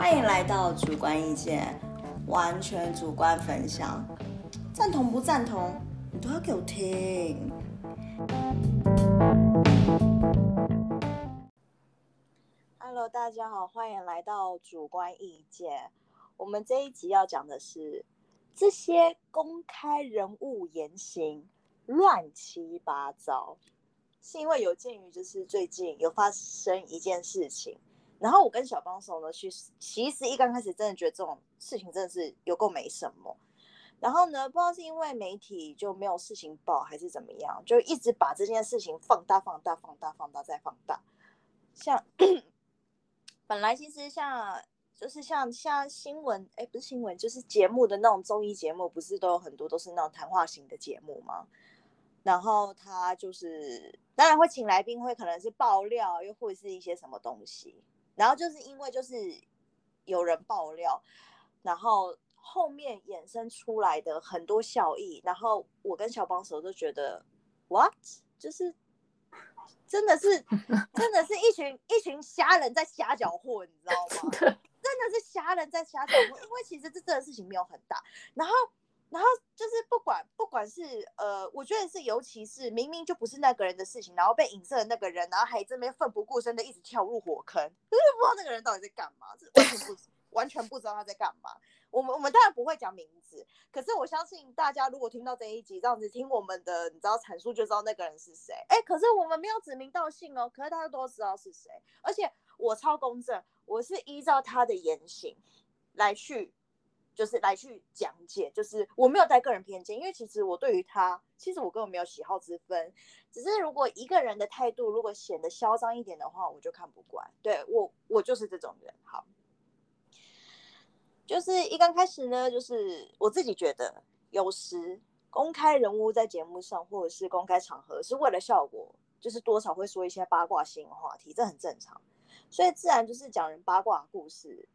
欢迎来到主观意见，完全主观分享，赞同不赞同，你都要给我听。Hello，大家好，欢迎来到主观意见。我们这一集要讲的是这些公开人物言行乱七八糟，是因为有鉴于就是最近有发生一件事情。然后我跟小帮手呢其实，其实一刚开始真的觉得这种事情真的是有够没什么。然后呢，不知道是因为媒体就没有事情报，还是怎么样，就一直把这件事情放大、放大、放大、放大再放大。像本来其实像就是像像新闻，哎，不是新闻，就是节目的那种综艺节目，不是都有很多都是那种谈话型的节目吗？然后他就是当然会请来宾，会可能是爆料，又或者是一些什么东西。然后就是因为就是有人爆料，然后后面衍生出来的很多效益，然后我跟小帮手都觉得，what？就是真的是 真的是一群一群瞎人在瞎搅和，你知道吗？真的是瞎人在瞎搅和，因为其实这这个事情没有很大，然后。然后就是不管不管是呃，我觉得是尤其是明明就不是那个人的事情，然后被影射的那个人，然后还这边奋不顾身的一直跳入火坑，就 是不知道那个人到底在干嘛，这完全不完全不知道他在干嘛。我们我们当然不会讲名字，可是我相信大家如果听到这一集这样子听我们的，你知道阐述就知道那个人是谁。哎，可是我们没有指名道姓哦，可是大家都知道是谁，而且我超公正，我是依照他的言行来去。就是来去讲解，就是我没有带个人偏见，因为其实我对于他，其实我根本没有喜好之分，只是如果一个人的态度如果显得嚣张一点的话，我就看不惯。对我，我就是这种人。好，就是一刚开始呢，就是我自己觉得，有时公开人物在节目上或者是公开场合是为了效果，就是多少会说一些八卦性话题，这很正常，所以自然就是讲人八卦故事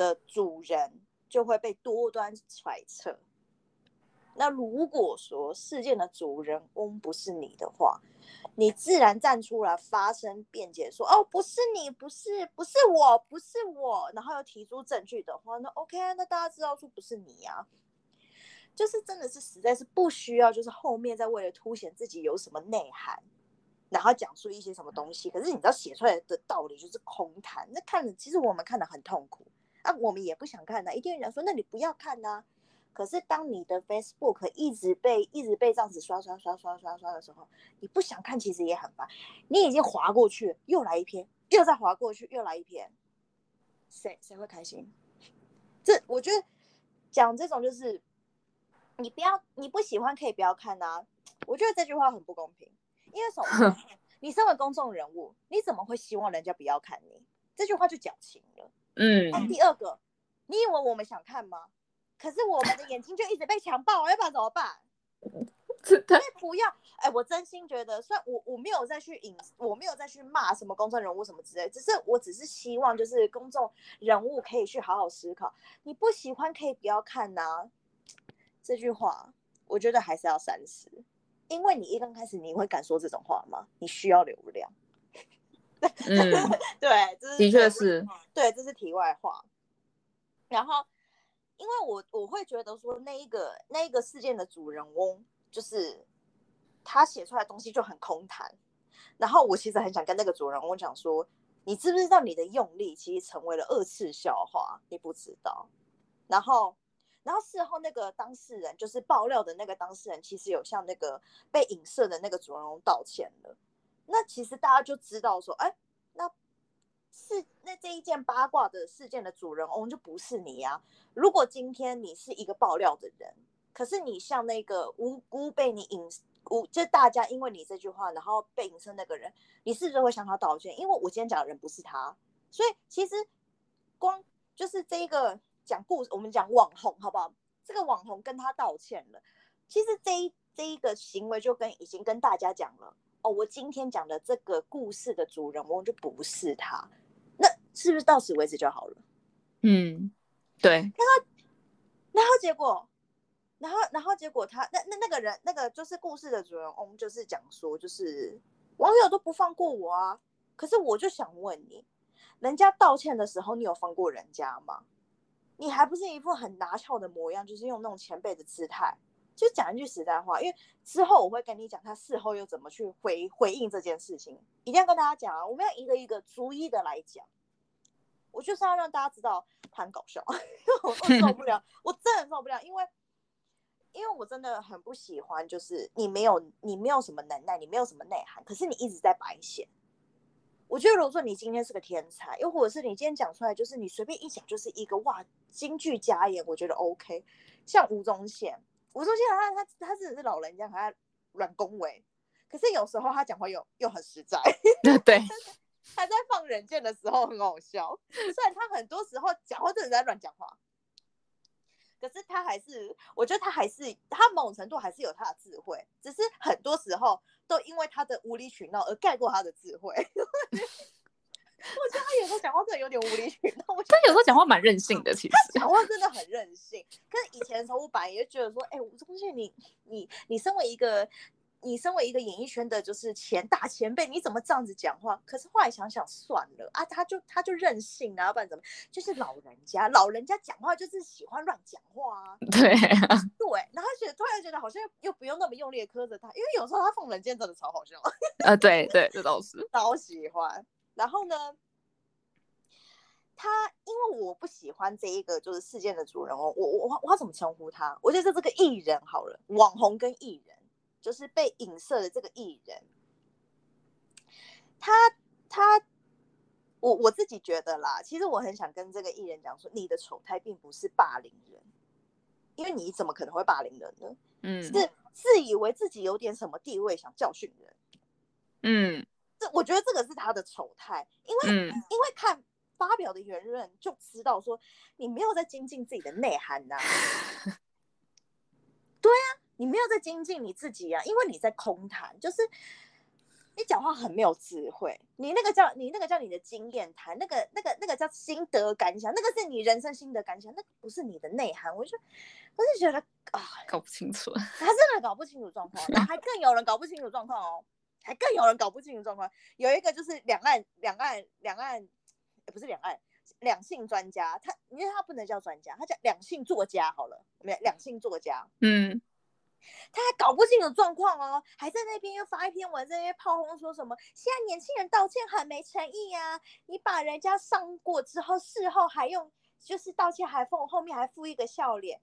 的主人。就会被多端揣测。那如果说事件的主人公不是你的话，你自然站出来发声辩解说：“哦，不是你，不是，不是我，不是我。”然后又提出证据的话，那 OK，那大家知道说不是你呀。就是真的是实在是不需要，就是后面再为了凸显自己有什么内涵，然后讲述一些什么东西。可是你知道写出来的道理就是空谈，那看着其实我们看的很痛苦。啊，我们也不想看的，一定有人说，那你不要看呐。可是当你的 Facebook 一直被一直被这样子刷刷刷刷刷刷的时候，你不想看，其实也很烦。你已经划过去，又来一篇，又再划过去，又来一篇，谁谁会开心？这我觉得讲这种就是，你不要你不喜欢可以不要看呐。我觉得这句话很不公平，因为什么？你身为公众人物，你怎么会希望人家不要看你？这句话就矫情了。嗯，第二个，你以为我们想看吗？可是我们的眼睛就一直被强暴，要不然怎么办？所以不要，哎，我真心觉得，虽然我我没有再去引，我没有再去骂什么公众人物什么之类，只是我只是希望，就是公众人物可以去好好思考。你不喜欢可以不要看呐，这句话我觉得还是要三思，因为你一刚开始你会敢说这种话吗？你需要流量。嗯，对，这是的确是，对，这是题外话。然后，因为我我会觉得说，那一个那一个事件的主人翁，就是他写出来东西就很空谈。然后我其实很想跟那个主人翁讲说，你知不知道你的用力其实成为了二次笑话？你不知道。然后，然后事后那个当事人，就是爆料的那个当事人，其实有向那个被影射的那个主人翁道歉了。那其实大家就知道说，哎，那是那这一件八卦的事件的主人翁就不是你呀。如果今天你是一个爆料的人，可是你像那个无辜被你引无，就大家因为你这句话，然后被引申那个人，你是不是会向他道歉？因为我今天讲的人不是他，所以其实光就是这一个讲故事，我们讲网红好不好？这个网红跟他道歉了，其实这一这一个行为就跟已经跟大家讲了。哦，我今天讲的这个故事的主人翁就不是他，那是不是到此为止就好了？嗯，对。然后，然后结果，然后，然后结果他那那那个人，那个就是故事的主人翁，就是讲说，就是网友都不放过我啊。可是我就想问你，人家道歉的时候，你有放过人家吗？你还不是一副很拿翘的模样，就是用那种前辈的姿态。就讲一句实在话，因为之后我会跟你讲他事后又怎么去回回应这件事情，一定要跟大家讲啊！我们要一个一个逐一的来讲。我就是要让大家知道他很搞笑，我受不了，我真的受不了，因为因为我真的很不喜欢，就是你没有你没有什么能耐，你没有什么内涵，可是你一直在白显。我觉得如果说你今天是个天才，又或者是你今天讲出来，就是你随便一讲就是一个哇京剧佳言，我觉得 OK。像吴宗宪，吴宗宪他他他真的是老人家，他软恭维，可是有时候他讲话又又很实在。对。他在放人箭的时候很好笑，虽然他很多时候讲话真的在乱讲话，可是他还是，我觉得他还是，他某种程度还是有他的智慧，只是很多时候都因为他的无理取闹而盖过他的智慧。我觉得他有时候讲话真的有点无理取闹，他有时候讲话蛮任性的，其实讲话真的很任性。可是以前的时候，我本来也觉得说，哎，吴宗宪，你你你身为一个。你身为一个演艺圈的，就是前大前辈，你怎么这样子讲话？可是后来想想，算了啊，他就他就任性啊，不然怎么？就是老人家，老人家讲话就是喜欢乱讲话啊。对啊对，然后觉得突然觉得好像又不用那么用力磕着他，因为有时候他放冷箭真的超好笑。呃，对对，这倒是 超喜欢。然后呢，他因为我不喜欢这一个就是事件的主人公，我我我要怎么称呼他？我觉得这个艺人好了，网红跟艺人。就是被影射的这个艺人，他他，我我自己觉得啦，其实我很想跟这个艺人讲说，你的丑态并不是霸凌人，因为你怎么可能会霸凌人呢？嗯，是自以为自己有点什么地位想教训人，嗯，这我觉得这个是他的丑态，因为因为看发表的言论就知道说你没有在精进自己的内涵呐，对啊。你没有在精进你自己啊，因为你在空谈，就是你讲话很没有智慧。你那个叫你那个叫你的经验谈，那个那个那个叫心得感想，那个是你人生心得感想，那个不是你的内涵。我就我就觉得啊，搞不清楚，他真的搞不清楚状况，然后还更有人搞不清楚状况哦，还更有人搞不清楚状况。有一个就是两岸两岸两岸，不是两岸两性专家，他因为他不能叫专家，他叫两性作家好了，没有两性作家，嗯。他还搞不清楚状况哦，还在那边又发一篇文，在那边炮轰说什么现在年轻人道歉很没诚意啊！你把人家伤过之后，事后还用就是道歉还附后面还附一个笑脸，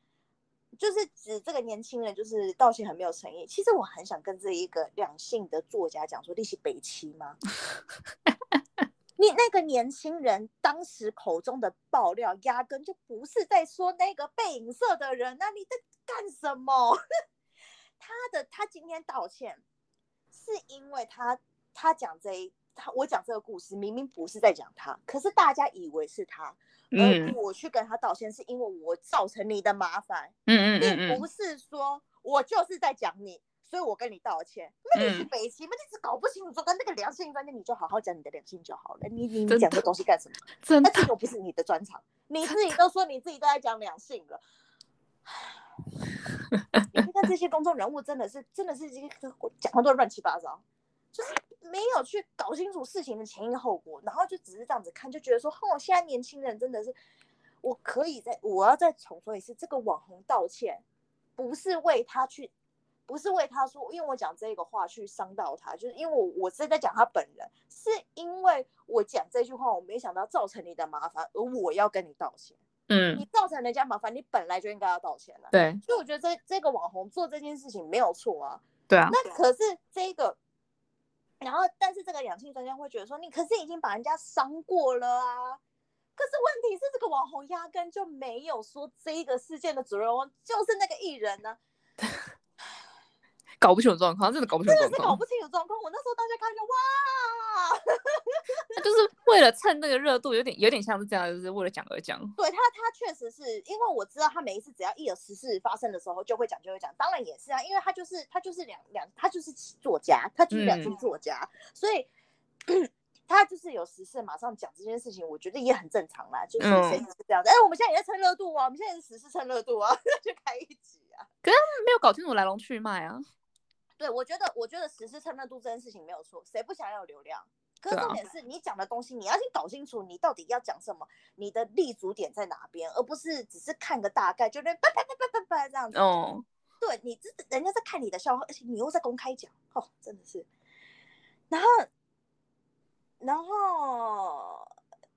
就是指这个年轻人就是道歉很没有诚意。其实我很想跟这一个两性的作家讲说，你是北七吗？你那个年轻人当时口中的爆料，压根就不是在说那个被影射的人，那你在干什么？他的他今天道歉，是因为他他讲这一他我讲这个故事明明不是在讲他，可是大家以为是他，而我去跟他道歉是因为我造成你的麻烦，嗯嗯并不是说我就是在讲你，所以我跟你道歉。那你是北齐吗？你是搞不清楚说跟那个良性专家，你就好好讲你的良性就好了。你你你讲这东西干什么？那这个不是你的专长，你自己都说你自己都在讲两性了。你看这些公众人物真的是，真的是一个讲话都乱七八糟，就是没有去搞清楚事情的前因后果，然后就只是这样子看，就觉得说，哦，现在年轻人真的是，我可以再，我要再重说一次，这个网红道歉，不是为他去，不是为他说，因为我讲这个话去伤到他，就是因为我我是在讲他本人，是因为我讲这句话，我没想到造成你的麻烦，而我要跟你道歉。嗯，你造成人家麻烦，你本来就应该要道歉了。对，所以我觉得这这个网红做这件事情没有错啊。对啊。那可是这个，然后但是这个两性专家会觉得说，你可是已经把人家伤过了啊。可是问题是，这个网红压根就没有说这个事件的主人翁就是那个艺人呢。搞不清楚状况，真的搞不清楚状况。真的是搞不清楚状况。我那时候大家看着哇，那 就是为了蹭那个热度，有点有点像是这样，就是为了讲而讲。对他，他确实是因为我知道他每一次只要一有实事发生的时候，就会讲就会讲。当然也是啊，因为他就是他就是两两，他就是作家，他就是两性作家，所以 他就是有实事马上讲这件事情，我觉得也很正常啦。就是谁是这样子？哎，我们现在也在蹭热度啊，我们现在是实事蹭热度啊，就开一集啊。可是他们没有搞清楚来龙去脉啊。对，我觉得，我觉得实施蹭热度这件事情没有错，谁不想要有流量？可是重点是你讲的东西，你要先搞清楚你到底要讲什么，你的立足点在哪边，而不是只是看个大概，就那叭叭叭叭叭叭这样子。哦，对你这人家在看你的笑话，而且你又在公开讲，哦，真的是。然后，然后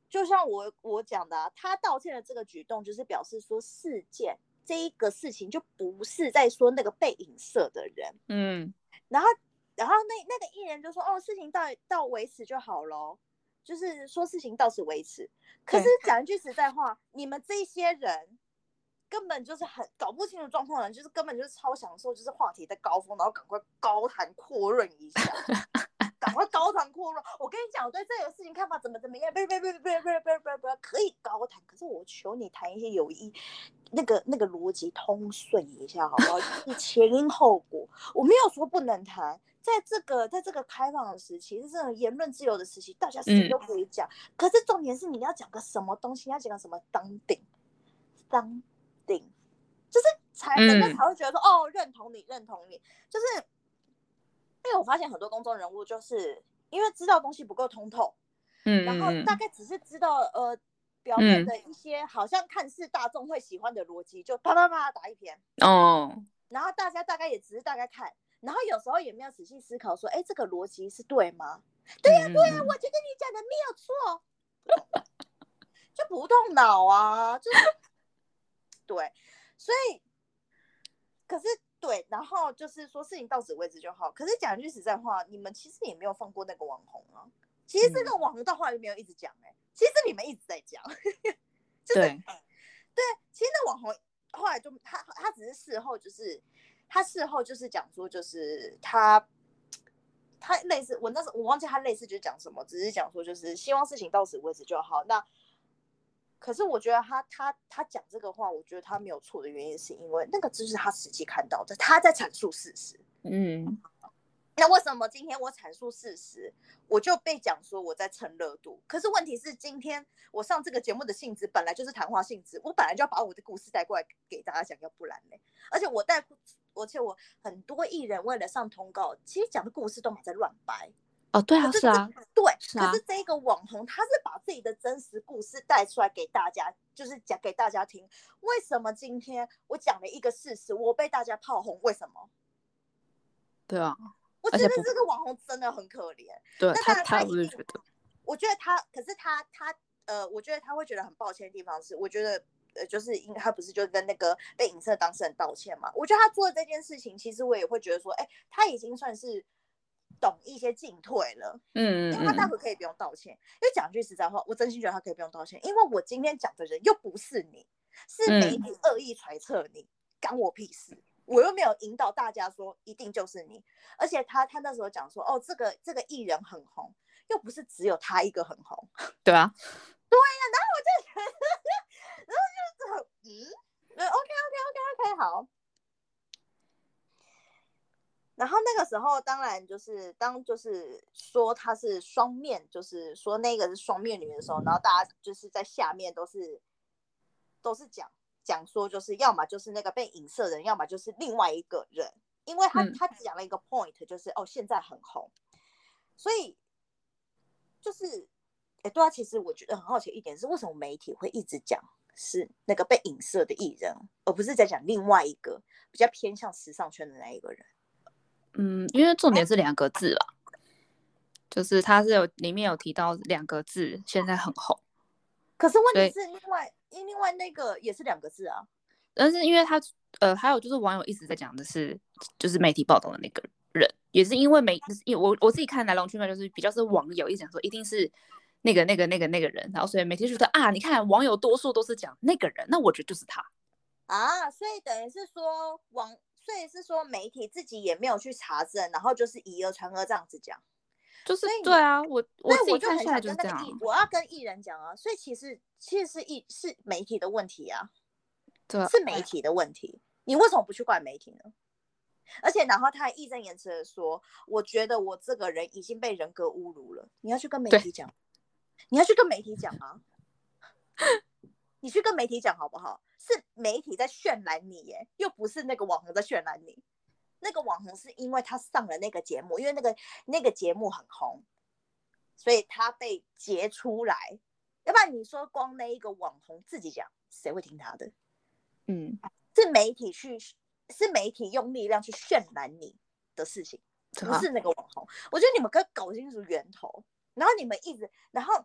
就像我我讲的、啊，他道歉的这个举动，就是表示说事件这一个事情就不是在说那个被影射的人，嗯然后，然后那那个艺人就说：“哦，事情到到为止就好咯，就是说事情到此为止。”可是对讲一句实在话，你们这些人根本就是很搞不清楚状况的人，就是根本就是超享受，就是话题的高峰，然后赶快高谈阔论一下，赶快高谈阔论。我跟你讲，我对这个事情看法怎么怎么样，不不不不不不不不，可以高谈，可是我求你谈一些有意。那个那个逻辑通顺一下，好不好？就是 前因后果，我没有说不能谈，在这个在这个开放的时期，是这种言论自由的时期，大家谁都可以讲。可是重点是你要讲个什么东西，要讲个什么当顶，当顶，就是才人家嗯才会觉得说、哦，认同你，认同你。就是因为我发现很多公众人物，就是因为知道东西不够通透，嗯然后嗯大概只是知道呃表面嗯的一些好像看似大众会喜欢的逻辑，就啪啪啪打一篇，哦，然后大家大概也只是大概看，然后有时候也没有仔细思考说，哎，这个逻辑是对吗？对呀对呀我觉得你讲的没有错，就不动脑啊，就是 对，所以可是对，然后就是说事情到此为止就好。可是讲一句实在话，你们其实也没有放过那个网红啊。其实这个网红到后来没有一直讲哎、其实你们一直在讲，就是对，对，其实那网红后来就他他只是事后就是他事后就是讲说就是他他类似我那时候我忘记他类似就是讲什么，只是讲说就是希望事情到此为止就好。那可是我觉得他他他讲这个话，我觉得他没有错的原因是因为那个就是他实际看到的，他在阐述事实。嗯那为什么今天我阐述事实，我就被讲说我在蹭热度？可是问题是，今天我上这个节目的性质本来就是谈话性质，我本来就要把我的故事带过来给大家讲，要不然呢？而且我带，而且我很多艺人为了上通告，其实讲的故事都满在乱掰。哦，对啊，可是是啊，这对，是啊可是这一个网红，他是把自己的真实故事带出来给大家，就是讲给大家听。为什么今天我讲了一个事实，我被大家炮轰？为什么？对啊，我觉得这个网红真的很可怜。那对他他当然他一定我觉得，我觉得他，可是他他呃，我觉得他会觉得很抱歉的地方是，我觉得呃，就是因为他不是就跟那个被影射当事人道歉嘛？我觉得他做的这件事情，其实我也会觉得说，哎，他已经算是懂一些进退了，嗯因为他待嗯会可以不用道歉。因为讲句实在话，我真心觉得他可以不用道歉，因为我今天讲的人又不是你，是媒嗯体恶意揣测你，干我屁事。我又没有引导大家说一定就是你，而且他他那时候讲说，哦，这个这个艺人很红，又不是只有他一个很红，对啊，对呀然后我就然后就是很嗯，呃，OK OK OK OK 好。然后那个时候，当然就是当就是说他是双面，就是说那个是双面女的时候，然后大家就是在下面都是都是讲讲说，就是要么就是那个被影射的人，要么就是另外一个人，因为他、嗯。他讲了一个 point，就是哦现在很红，所以就是哎对啊，其实我觉得很好奇一点是，为什么媒体会一直讲是那个被影射的艺人，而不是在讲另外一个比较偏向时尚圈的那一个人？嗯，因为重点是两个字吧，就是他是有里面有提到两个字，现在很红，可是问题是，另外因另外那个也是两个字啊。但是因为他呃，还有就是网友一直在讲的是，就是媒体报道的那个人，也是因为媒，因为我我自己看来龙去脉就是比较是网友一直讲说一定是那个那个那个那个人，然后所以媒体就觉得啊，你看网友多数都是讲那个人，那我觉得就是他，啊，所以等于是说网，所以是说媒体自己也没有去查证，然后就是以讹传讹这样子讲。就是对啊，我我自己看下来就是这样啊，那个艺，我要跟艺人讲啊。所以其实其实是艺是媒体的问题啊，对啊，是媒体的问题。你为什么不去怪媒体呢？而且然后他还义正言辞的说，我觉得我这个人已经被人格侮辱了，你要去跟媒体讲，你要去跟媒体讲啊。你去跟媒体讲好不好？是媒体在渲染你耶，又不是那个网红在渲染你。那个网红是因为他上了那个节目，因为那个那个节目很红，所以他被截出来。要不然你说光那一个网红自己讲，谁会听他的？嗯，是媒体去，是媒体用力量去渲染你的事情，不是那个网红。我觉得你们可以搞清楚源头，然后你们一直，然后，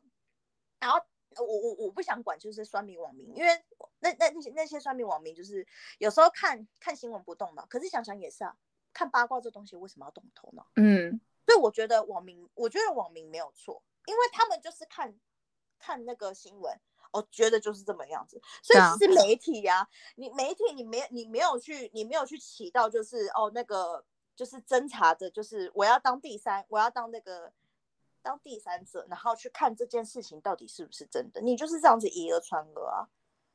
然后我我我不想管，就是酸民网民，因为那那那些那些酸民网民，就是有时候看看新闻不动脑，可是想想也是啊，看八卦这东西为什么要动头脑？嗯，所以我觉得网民，我觉得网民没有错，因为他们就是看看那个新闻。我觉得就是这么样子，所以是媒体呀，你媒体你没你没有去你没有去起到就是哦那个就是侦查的，就是我要当第三，我要当那个当第三者，然后去看这件事情到底是不是真的，你就是这样子以讹传讹啊，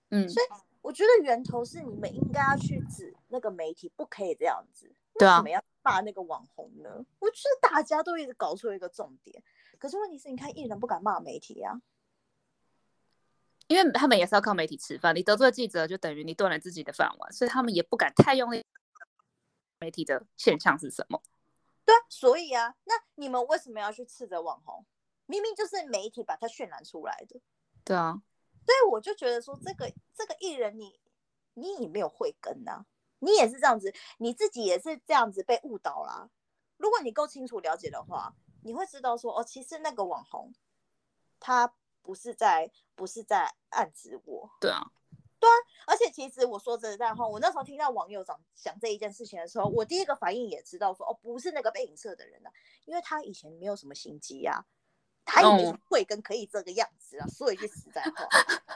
嗯，所以我觉得源头是你们应该要去指那个媒体，不可以这样子，为什么要骂那个网红呢？我觉得大家都一直搞错一个重点，可是问题是，你看艺人不敢骂媒体啊。因为他们也是要靠媒体吃饭，你得罪记者就等于你断了自己的饭碗，所以他们也不敢太用力。媒体的现象是什么？对，所以啊，那你们为什么要去斥责网红？明明就是媒体把它渲染出来的。对啊，所以我就觉得说，这个这个艺人，你你也没有慧根呐，你也是这样子，你自己也是这样子被误导啦。如果你够清楚了解的话，你会知道说，哦，其实那个网红他。不是在，不是在暗指我。对啊，对啊。而且其实我说真在话，我那时候听到网友讲讲这一件事情的时候，我第一个反应也知道说，哦，不是那个被影射的人啊，因为他以前没有什么心机啊，他也没会跟可以这个样子啊。说一句实在话，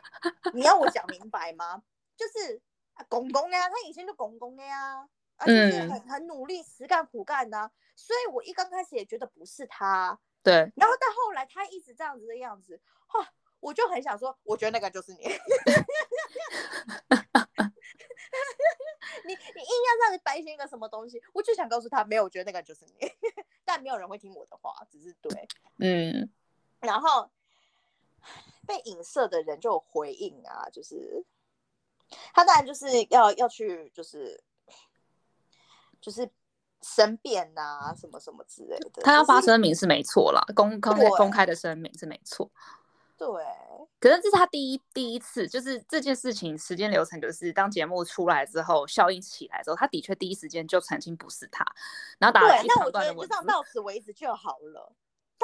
你要我讲明白吗？就是公公呀，他以前就公公的呀，而且是很很努力、实干苦干的。所以我一刚开始也觉得不是他。对，然后到后来他一直这样子的样子，哈，我就很想说，我觉得那个就是你，你你硬要这样子掰成一个什么东西，我就想告诉他，没有，我觉得那个就是你，但没有人会听我的话，只是对，嗯，然后被影射的人就有回应啊，就是他当然就是要要去，就是就是。申辩呐，什么什么之类的，他要发声明是没错啦，公公开公开的声明是没错。对，可是这是他第一第一次，就是这件事情时间流程，就是当节目出来之后，效应起来之后，他的确第一时间就澄清不是他，然后打了一长段的文字。就到此为止就好了，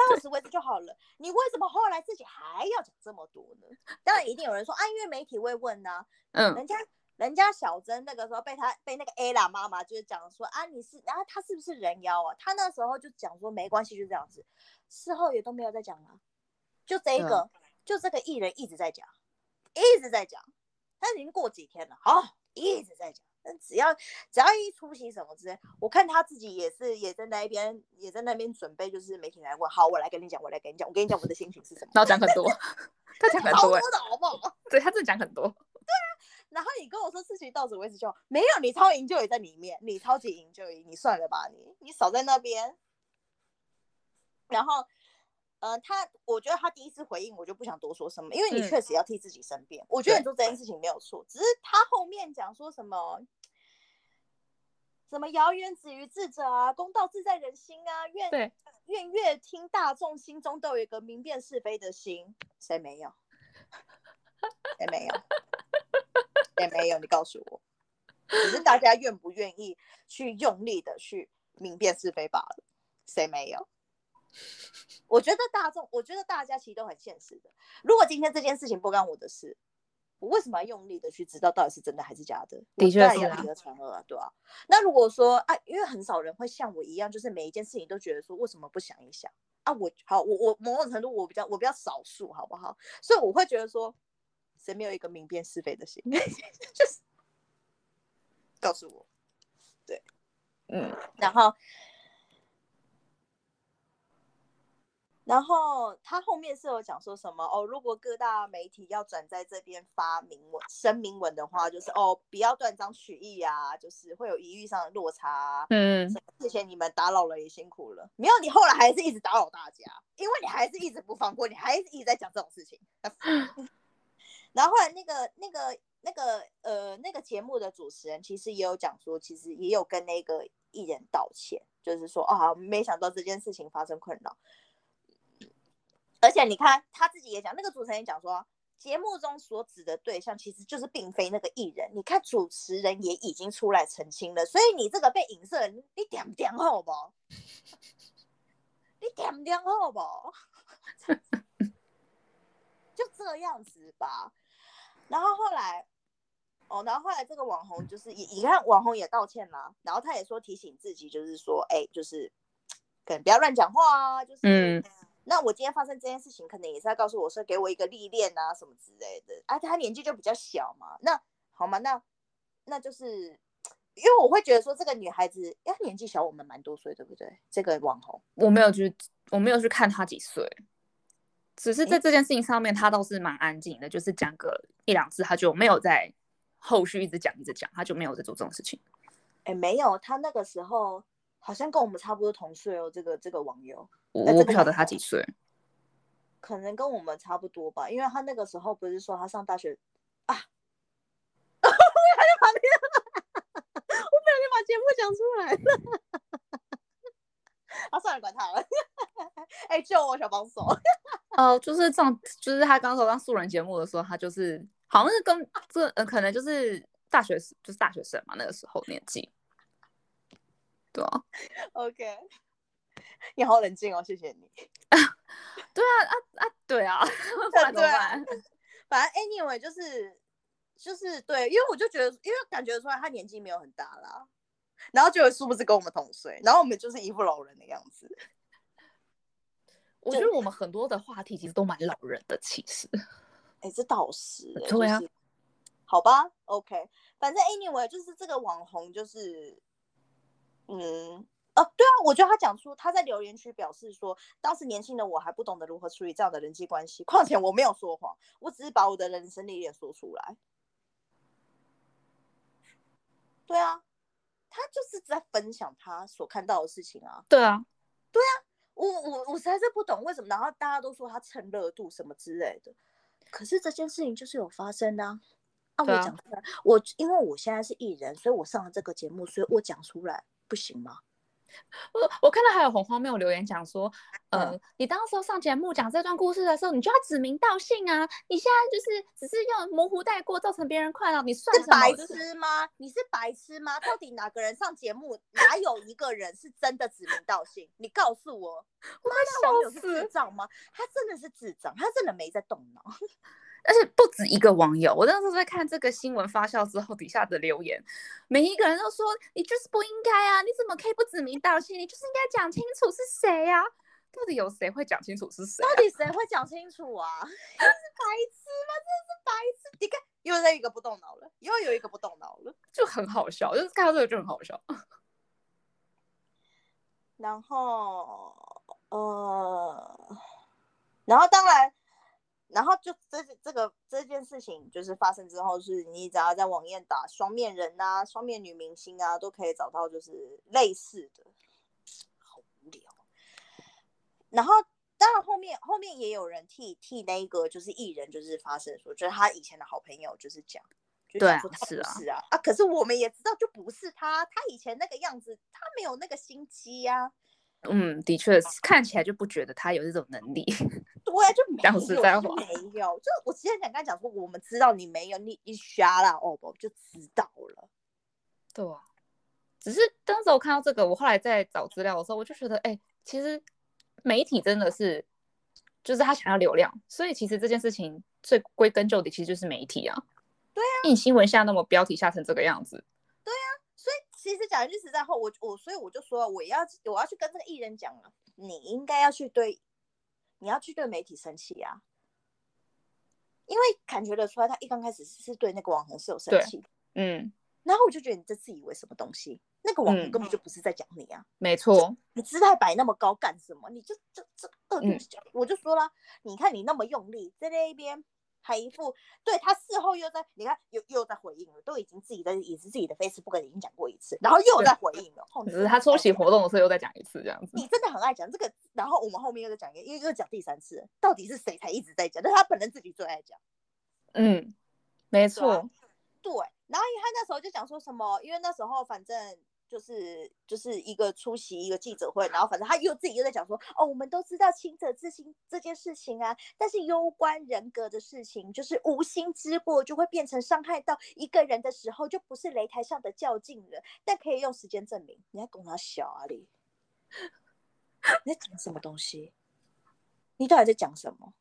到此为止就好了。你为什么后来自己还要讲这么多呢？当然一定有人说啊，因为媒体会问呢，嗯，人家。人家小珍那个时候被他被那个 A 啦妈妈就是讲说啊你是然后他是不是人妖啊？他那时候就讲说没关系就这样子，事后也都没有再讲了，就这个就这个艺人一直在讲，一直在讲，他已经过几天了，好一直在讲，但只要只要一出席什么之类，我看他自己也是也在那一边也在那边准备，就是媒体来问，好我来跟你讲，我来跟你讲，我跟你讲我的心情是什么，然后讲很多，他讲很多的好不好？对他真的讲很多，对啊。然后你跟我说事情到此为止就没有，你超营就也在里面，你超级营就你算了吧，你你少在那边。然后，呃，他我觉得他第一次回应我就不想多说什么，因为你确实要替自己申辩。我觉得你做这件事情没有错，只是他后面讲说什么什么谣言止于智者啊，公道自在人心啊，愿愿乐听大众心中都有一个明辨是非的心，谁没有？谁没有？也没有，你告诉我，只是大家愿不愿意去用力的去明辨是非罢了。谁没有？我觉得大众，我觉得大家其实都很现实的。如果今天这件事情不干我的事，我为什么要用力的去知道到底是真的还是假的？的确是啊，传讹啊，对吧？那如果说啊，因为很少人会像我一样，就是每一件事情都觉得说，为什么不想一想啊？我好，我我某种程度我比较我比较少数，好不好？所以我会觉得说。谁没有一个明辨是非的心？就是告诉我，对，嗯，然后，然后他后面是有讲说什么哦？如果各大媒体要转在这边发明文、声明文的话，就是哦，不要断章取义啊，就是会有疑虑上的落差。嗯，谢谢你们打扰了，也辛苦了。没有，你后来还是一直打扰大家，因为你还是一直不放过，你还是一直在讲这种事情。然后后来那个那个那个呃那个节目的主持人其实也有讲说，其实也有跟那个艺人道歉，就是说啊，没想到这件事情发生困扰。而且你看他自己也讲，那个主持人也讲说，节目中所指的对象其实就是并非那个艺人。你看主持人也已经出来澄清了，所以你这个被影射，你点不点好不？你点不点好不？就这样子吧。然后后来，哦，然后后来这个网红就是也，你看网红也道歉了，然后他也说提醒自己，就是说，哎，就是可能不要乱讲话啊，就是，嗯，那我今天发生这件事情，可能也是要告诉我说，给我一个历练啊，什么之类的。而啊，他年纪就比较小嘛，那好嘛，那那就是因为我会觉得说，这个女孩子，她年纪小我们蛮多岁，对不对？这个网红，我没有去，我没有去看她几岁。只是在这件事情上面，她倒是蛮安静的，就是讲个一两次，她就没有在后续一直讲一直讲，她就没有在做这种事情。哎，没有，她那个时候好像跟我们差不多同岁哦。这个这个网友，我不晓得他几岁，可能跟我们差不多吧，因为他那个时候不是说他上大学啊，我不小心把我不小心把节目讲出来了。啊，算了，管他了。哎，救我，小帮手。哦，就是上，就是他刚说上素人节目的时候，他就是好像是跟这呃，可能就是大学就是大学生嘛，那个时候年纪。对啊。OK。你好冷静哦，谢谢你。对啊啊啊！对啊。对啊。反正 anyway 就是就是对，因为我就觉得，因为感觉出来他年纪没有很大啦，然后就殊不是跟我们同岁，然后我们就是一副老人的样子。我觉得我们很多的话题其实都蛮老人的，其实，哎，这倒是，对啊，好吧，OK，反正 anyway 就是这个网红就是，嗯，哦，对啊，我觉得他讲出他在留言区表示说，当时年轻的我还不懂得如何处理这样的人际关系，况且我没有说谎，我只是把我的人生历练说出来。对啊，他就是在分享他所看到的事情啊。对啊，对啊。我我我实在是不懂为什么，然后大家都说他蹭热度什么之类的，可是这件事情就是有发生的啊！啊，我讲出来，我因为我现在是艺人，所以我上了这个节目，所以我讲出来不行吗？我 我看到还有很荒谬留言讲说，呃，你当时候上节目讲这段故事的时候，你就要指名道姓啊！你现在就是只是用模糊带过，造成别人困扰，你算是白痴吗？你是白痴吗？到底哪个人上节目，哪有一个人是真的指名道姓？你告诉我，我那网友是智障吗？他真的是智障，他真的没在动脑。而且不止一个网友，我那时候在看这个新闻发酵之后，底下的留言，每一个人都说你就是不应该啊！你怎么可以不指名道姓？你就是应该讲清楚是谁呀？到底有谁会讲清楚是谁？到底谁会讲清楚啊？这是白痴吗？真的是白痴！你看，又有一个不动脑了，又有一个不动脑了，就很好笑，就是看到这个就很好笑。然后，呃，然后当然。然后就这这个这件事情就是发生之后，是你只要在网页打双面人啊、双面女明星啊，都可以找到就是类似的，好无聊。然后当然后面后面也有人替替那个就是艺人就是发声说，就是他以前的好朋友就是讲，对啊，是啊，是啊啊！可是我们也知道，就不是他，他以前那个样子，他没有那个心机呀。嗯，的确是看起来就不觉得他有这种能力。对，就没有，就没有。就我之前想跟他讲说，我们知道你没有，你你瞎了哦不，就知道了。对啊，只是当时我看到这个，我后来在找资料的时候，我就觉得，哎，其实媒体真的是，就是他想要流量，所以其实这件事情最归根究底，其实就是媒体啊。对啊，印新闻下那么标题下成这个样子。其实讲句实在话，我我所以我就说我要我要去跟这个艺人讲了，你应该要去对，你要去对媒体生气啊，因为感觉得出来他一刚开始是对那个网红是有生气，嗯，然后我就觉得你这自以为什么东西，那个网红根本就不是在讲你啊，没错，你姿态摆那么高干什么？你就这这恶毒讲，我就说了，你看你那么用力在那一边。还一副对他事后又在你看又又在回应了，都已经自己的也是自己的 Facebook 已经讲过一次，然后又在回应了。只是他出席活动的时候又再讲一次这样子。你真的很爱讲这个，然后我们后面又在讲一个，又又讲第三次，到底是谁才一直在讲？但他本人自己最爱讲。嗯，没错。对，然后因为他那时候就讲说什么，因为那时候反正就是就是一个出席一个记者会，然后反正他又自己又在讲说，哦，我们都知道清者自清这件事情啊，但是攸关人格的事情，就是无心之过就会变成伤害到一个人的时候，就不是擂台上的较劲了，但可以用时间证明。你在拱他小啊你？你在讲什么东西？你到底在讲什么？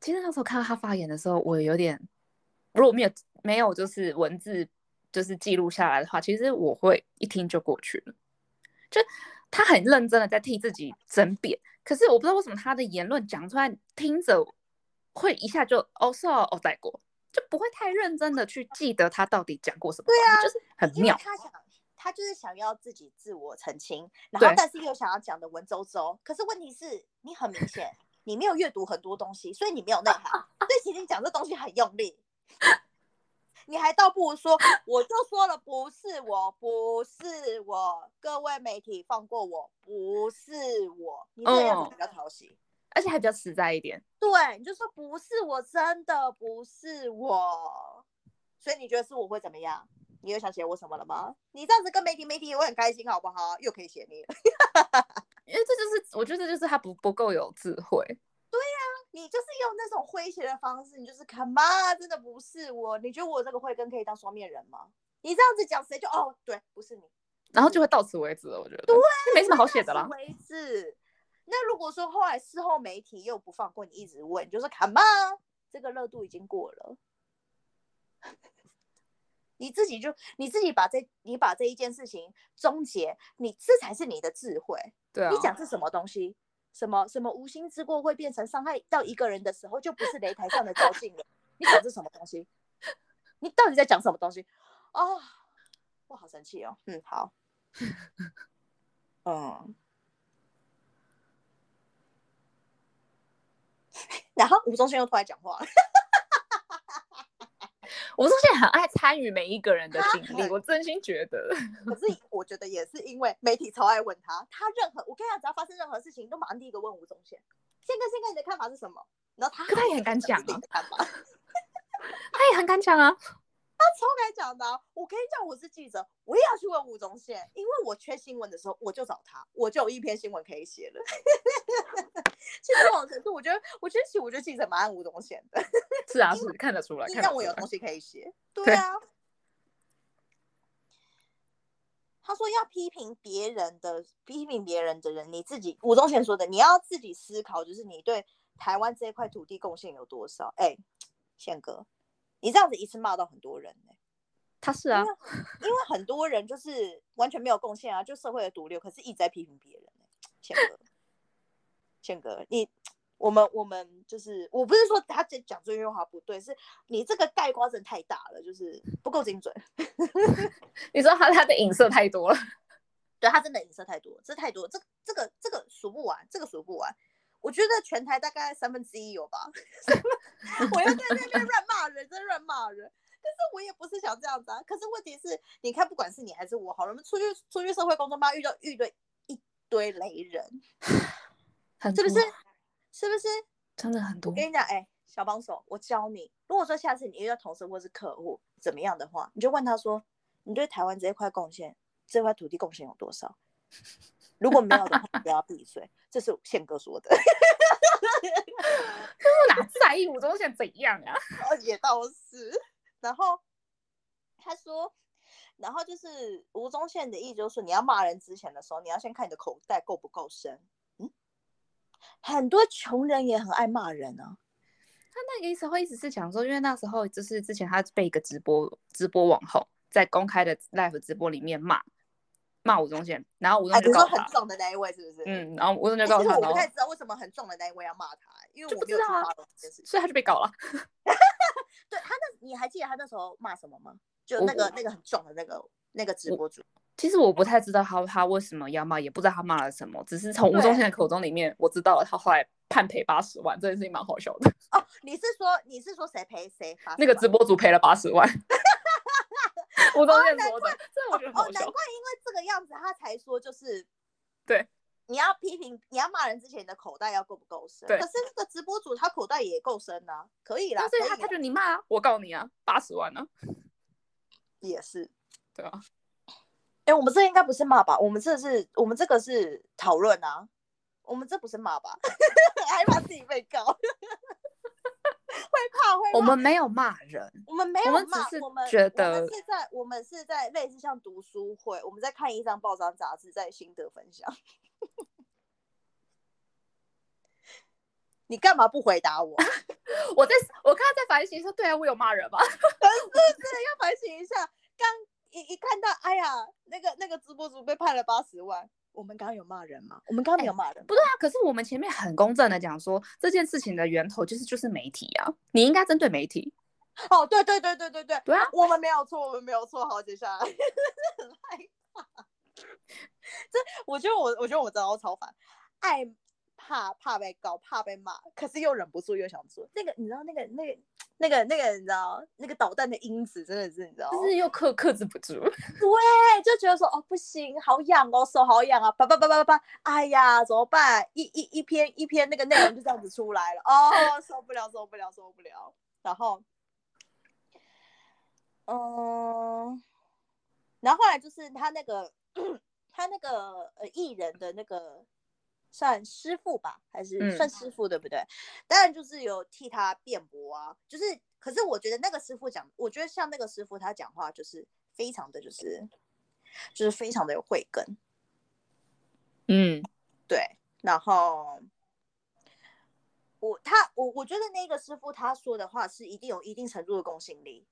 其实那时候看到他发言的时候，我有点，如果没有没有就是文字就是记录下来的话，其实我会一听就过去了。就他很认真的在替自己争辩，可是我不知道为什么他的言论讲出来，听着会一下就哦是哦哦带过，就不会太认真的去记得他到底讲过什么。对啊，就是很妙。他想，他就是想要自己自我澄清，然后但是又想要讲的文绉绉。可是问题是你很明显。你没有阅读很多东西，所以你没有内涵。所以其实你讲这东西很用力，你还倒不如说，我就说了，不是我，不是我，各位媒体放过我，不是我，你这样子比较讨喜，而且还比较实在一点。对，你就说不是我，真的不是我。所以你觉得是我会怎么样？你又想写我什么了吗？你这样子跟媒体，媒体也会很开心，好不好？又可以写你了。因为这就是，我觉得这就是他不不够有智慧。你就是用那种诙谐的方式，你就是看嘛，真的不是我。你觉得我这个慧根可以当双面人吗？你这样子讲，谁就哦，对，不是你，然后就会到此为止了。我觉得对，没什么好写的啦。为止。那如果说后来事后媒体又不放过你，一直问，就是看嘛，这个热度已经过了，你自己就你自己把这你把这一件事情终结，你这才是你的智慧。对啊，你讲是什么东西？什么什么无心之过会变成伤害到一个人的时候，就不是擂台上的交劲了。你讲是什么东西？你到底在讲什么东西？哦，我好生气哦。嗯，好。嗯。然后吴宗宪又突然讲话。吴宗宪很爱参与每一个人的经历，我真心觉得。可是我觉得也是因为媒体超爱问他，他任何我跟你讲，只要发生任何事情，都马上第一个问吴宗宪。宪哥，宪哥，你的看法是什么？然后他，他也很敢讲啊。他也很敢讲啊。他超敢讲的。我跟你讲，我是记者，我也要去问吴宗宪，因为我缺新闻的时候，我就找他，我就有一篇新闻可以写了。其实这种程度，我觉得，我觉得其实我觉得记者蛮爱吴宗宪的。是啊，是看得出来，让我有东西可以写。对啊。他说要批评别人的，批评别人的人，你自己吴宗宪说的，你要自己思考，就是你对台湾这一块土地贡献有多少？哎，宪哥，你这样子一次骂到很多人呢。他是啊，因为很多人就是完全没有贡献啊，就社会的毒瘤，可是一直在批评别人呢。宪哥，宪哥，你。我们我们就是，我不是说他讲讲这句话不对，是你这个盖瓜真的太大了，就是不够精准。你说他他的影射太多了，对他真的影射太多，这太多，这这个这个数不完，这个数不完。我觉得全台大概三分之一有吧。我又在那边乱骂人，真乱骂人。但是我也不是想这样子啊。可是问题是，你看，不管是你还是我，好了，我们出去出去社会工作吧，遇到遇到一堆雷人，是不是？是不是真的很多？我跟你讲，哎，小帮手，我教你。如果说下次你遇到同事或是客户怎么样的话，你就问他说：“你对台湾这一块贡献，这块土地贡献有多少？”如果没有的话，不要闭嘴。这是宪哥说的。我哪在意吴宗宪怎样啊？也倒是。然后他说，然后就是吴宗宪的意思就是说，你要骂人之前的时候，你要先看你的口袋够不够深。很多穷人也很爱骂人啊。他那个意思会一直是讲说，因为那时候就是之前他被一个直播直播网红在公开的 live 直播里面骂骂吴宗宪，然后吴宗宪就告他，很重的那一位是不是？嗯，然后吴宗宪就告他，我不太知道为什么很重的那一位要骂他，因为我没有知道所以他就被搞了。对他那，你还记得他那时候骂什么吗？就那个那个很重的那个那个直播主。其实我不太知道他他为什么要骂，也不知道他骂了什么，只是从吴宗宪的口中里面我知道了，他后来判赔八十万，这件事情蛮好笑的。哦，你是说你是说谁赔谁？那个直播主赔了八十万。吴宗宪说的，这我觉得好笑。难怪因为这个样子，他才说就是对，你要批评你要骂人之前，你的口袋要够不够深？对。可是那个直播主他口袋也够深啊，可以啦。所以他他就你骂啊，我告你啊，八十万呢。也是。对啊。哎，我们这应该不是骂吧？我们这是我们这个是讨论啊，我们这不是骂吧？害怕自己被告，会怕会。我们没有骂人，我们没有骂，我们觉得是在我们是在类似像读书会，我们在看一张报章杂志，在心得分享。你干嘛不回答我？我在我刚刚在反省，说对啊，我有骂人吗？是 不是要反省一下？刚。一一看到，哎呀，那个那个直播主被判了八十万，我们刚刚有骂人吗？我们刚刚没有骂人，不对啊。可是我们前面很公正的讲说，这件事情的源头就是就是媒体啊，你应该针对媒体。哦，对对对对对对，对啊，我们没有错，我们没有错。好，接下来很害怕，这我觉得我我觉得我真的超烦，爱怕怕被告，怕被骂，可是又忍不住又想做那个，你知道那个那个。那个那个你知道，那个导弹的因子真的是你知道，就是又克克制不住，对，就觉得说哦不行，好痒哦，手好痒啊，叭叭叭叭叭，哎呀怎么办？一一一篇一篇那个内容就这样子出来了，哦受不了受不了受不了，然后，嗯，然后后来就是他那个 他那个呃艺人的那个。算师傅吧，还是算师傅对不对？当然就是有替他辩驳啊，就是可是我觉得那个师傅讲，我觉得像那个师傅他讲话就是非常的就是就是非常的有慧根，嗯，对。然后我他我我觉得那个师傅他说的话是一定有一定程度的公信力，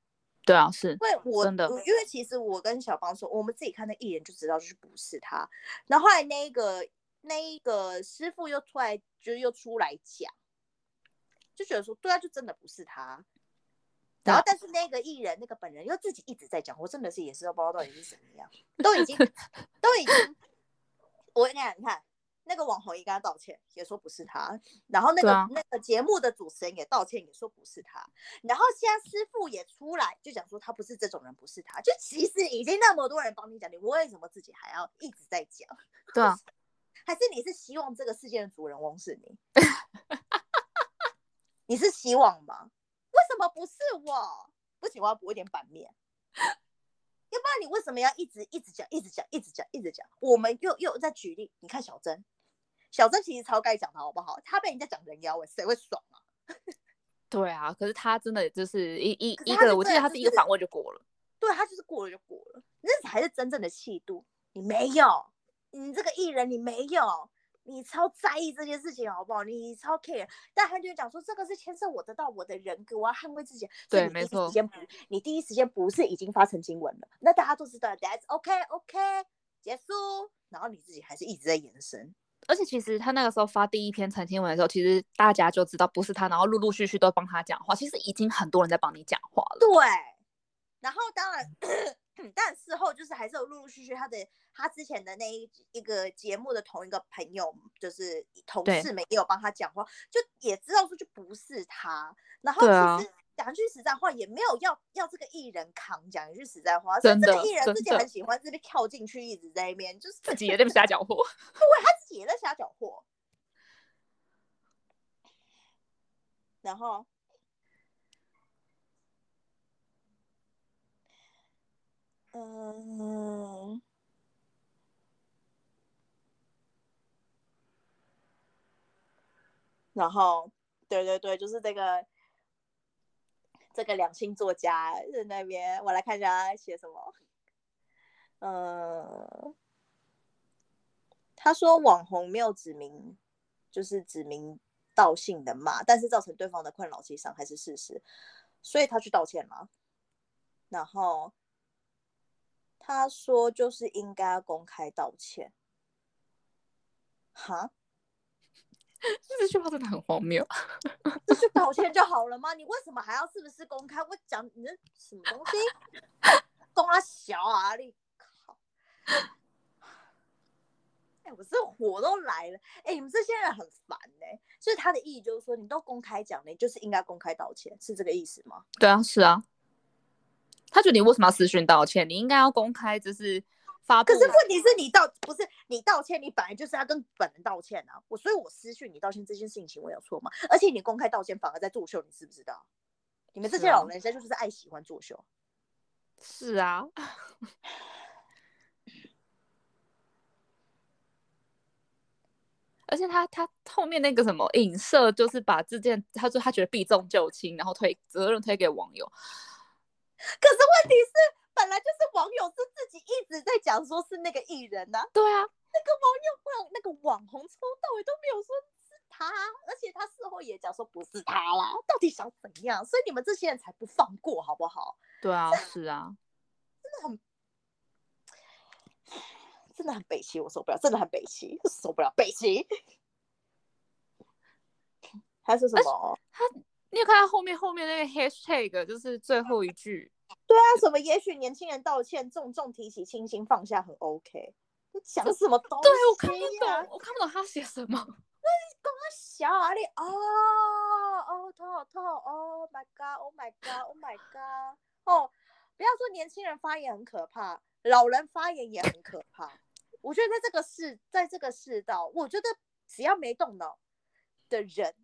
对啊，是因为我真的，因为其实我跟小芳说，我们自己看那艺人就知道就是不是他，然后后来那个。那一个师傅又出来，就又出来讲，就觉得说，对啊，就真的不是他。然后，但是那个艺人，那个本人又自己一直在讲，我真的是也是要不知道到底是什么样，都已经 都已经，我跟你讲，你看那个网红也跟他道歉，也说不是他。然后那个那个节目的主持人也道歉，也说不是他。然后现在师傅也出来就讲说他不是这种人，不是他。就其实已经那么多人帮你讲，你为什么自己还要一直在讲？对啊。还是你是希望这个世界的主人翁是你？你是希望吗？为什么不是我？不行，我要补一点版面。要不然你为什么要一直一直讲，一直讲，一直讲，一直讲？我们又又在举例，你看小珍，小珍其实超该讲的好不好？他被人家讲人妖，谁会爽啊？对啊，可是他真的就是一一一个，我记得他是一个访问就过了。对他就是过了就过了，那才是真正的气度。你没有。你这个艺人，你没有，你超在意这件事情，好不好？你超 care，但他就讲说，这个是牵涉我得到我的人格，我要捍卫自己。对，没错。时不，你第一时间不是已经发成经文了？那大家都知道，That's OK，OK，结束。然后你自己还是一直在延伸。而且其实他那个时候发第一篇澄清文的时候，其实大家就知道不是他，然后陆陆续续都帮他讲话。其实已经很多人在帮你讲话了。对。然后当然。但事后就是还是有陆陆续续他的他之前的那一一个节目的同一个朋友，就是同事们也有帮他讲话，就也知道说就不是他。然后其实讲句实在话，也没有要要这个艺人扛。讲一句实在话，这个艺人自己很喜欢这边跳进去，一直在那边，就是自己也在瞎搅和。对，他自己也在瞎搅和。然后。嗯，然后，对对对，就是这个这个两性作家在那边，我来看一下他写什么。嗯，他说网红没有指名，就是指名道姓的骂，但是造成对方的困扰其实上还是事实，所以他去道歉了，然后。他说：“就是应该要公开道歉。”哈，这句话真的很荒谬。就是道歉就好了吗？你为什么还要是不是公开？我讲你那什么东西？公啊小啊！你靠！哎，我这火都来了！哎，你们这些人很烦哎。所以他的意义就是说，你都公开讲，你就是应该公开道歉，是这个意思吗？对啊，是啊。他觉得你为什么要私讯道歉？你应该要公开，就是发布。可是问题是你道不是你道歉，你本来就是要跟本人道歉啊。我所以，我私讯你道歉这件事情行为有错吗？而且你公开道歉反而在作秀，你知不知道？你们这些老人家就是爱喜欢作秀。是啊，而且他他后面那个什么影射，就是把这件，他说他觉得避重就轻，然后推责任推给网友。可是问题是，本来就是网友是自己一直在讲说是那个艺人呐、对啊，那个网友网那个网红从头到尾都没有说是他，而且他事后也讲说不是他啦，到底想怎样？所以你们这些人才不放过好不好？对啊，是啊，真的很。真的很北齐，我受不了，真的很北齐，受不了北齐。还是什么？你有看到后面后面那个 hashtag，就是最后一句，对啊，什么？也许年轻人道歉，重重提起，轻轻放下，很 OK。你讲什么东西、对？我看不懂，我看不懂他写什么。小啊你哦哦头好痛，Oh my god，Oh my god，Oh my god，哦，不要说年轻人发言很可怕，老人发言也很可怕。我觉得在这个世，在这个世道，我觉得只要没动脑的人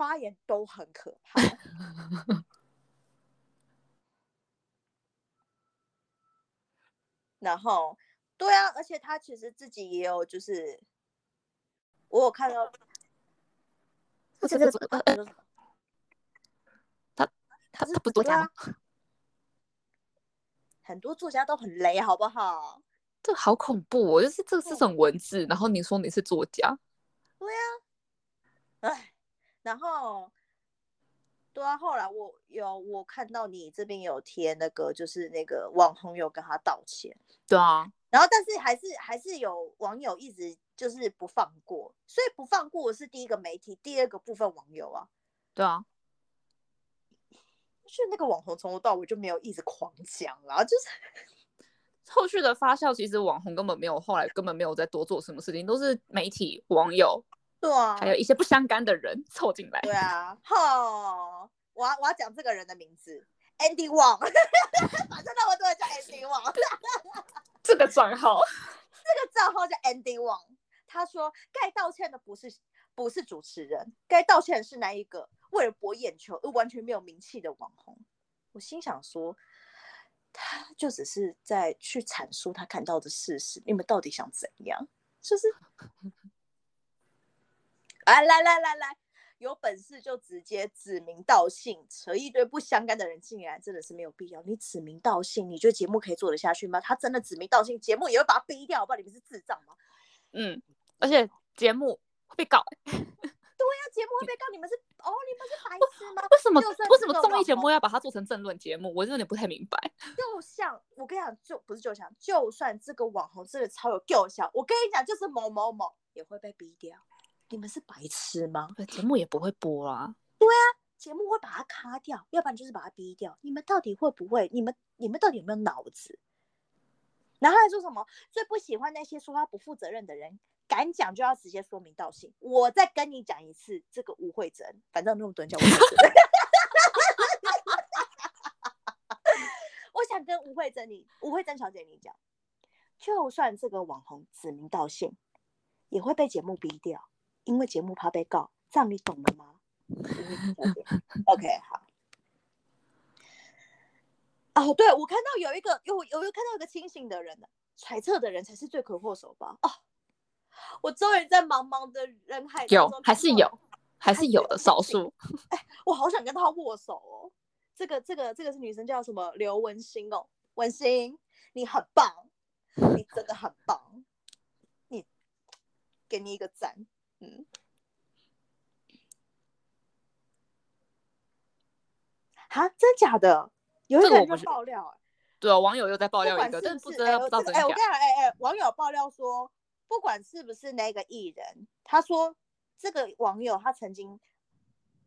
发言都很可怕。然后，对啊，而且他其实自己也有，就是我有看到，不是这个不是呃呃他他他是他不是作家对啊吗？很多作家都很雷，好不好？这好恐怖哦！就是这是嗯种文字，然后你说你是作家，哎，然后，对啊，后来我有我看到你这边有贴那个，就是那个网红有跟他道歉，对啊，然后但是还是还是有网友一直就是不放过，所以不放过是第一个媒体，第二个部分网友啊，对啊，就是那个网红从头到尾就没有一直狂讲啊，就是 后续的发酵，其实网红根本没有，后来根本没有再多做什么事情，都是媒体、网友，对啊，还有一些不相干的人凑进来。对啊，吼，我要我要讲这个人的名字，Andy Wang，反正他们都会叫 Andy Wang，这个账号，这个账号叫 Andy Wang。他说该道歉的不是不是主持人，该道歉的是那一个为了博眼球而完全没有名气的网红。我心想说，他就只是在去阐述他看到的事实，你们到底想怎样？就是，来来来来来，有本事就直接指名道姓，扯一堆不相干的人进来，真的是没有必要。你指名道姓，你觉得节目可以做得下去吗？他真的指名道姓，节目也会把他逼掉，我不知道你们是智障吗？嗯，而且节目会被告、欸，那节目会被告，你们是哦，你们是白痴吗？为什么为什么综艺节目要把它做成政论节目？我有点不太明白。就像我跟你讲，就不是就像，就算这个网红真的超有够效，我跟你讲，就是某某某也会被逼掉。你们是白痴吗？对节目也不会播啊。对啊。节目会把它卡掉，要不然就是把它逼掉。你们到底会不会？你们你们到底有没有脑子？然后还说什么最不喜欢那些说话不负责任的人，敢讲就要直接说明道姓。我再跟你讲一次，这个吴慧珍，反正那么多人叫吴慧珍。我想跟吴慧珍你，吴慧珍小姐你讲，就算这个网红指名道姓，也会被节目逼掉，因为节目怕被告，这样你懂了吗？OK，好。哦，对，我看到有一个有有有看到一个清醒的人呢，揣测的人才是罪魁祸首吧？哦，我终于在茫茫的人海中看到还是有，还是有的少数。我好想跟他握手哦。这个这个这个是女生叫什么？刘文心哦，文心，你很棒，你真的很棒，你给你一个赞，嗯。哈，真假的？有一个人就这个我不是爆料、欸，对啊，网友又在爆料一个，管是不是但是不知道哎我跟。你讲，哎哎，网友爆料说，不管是不是那个艺人，他说这个网友他曾经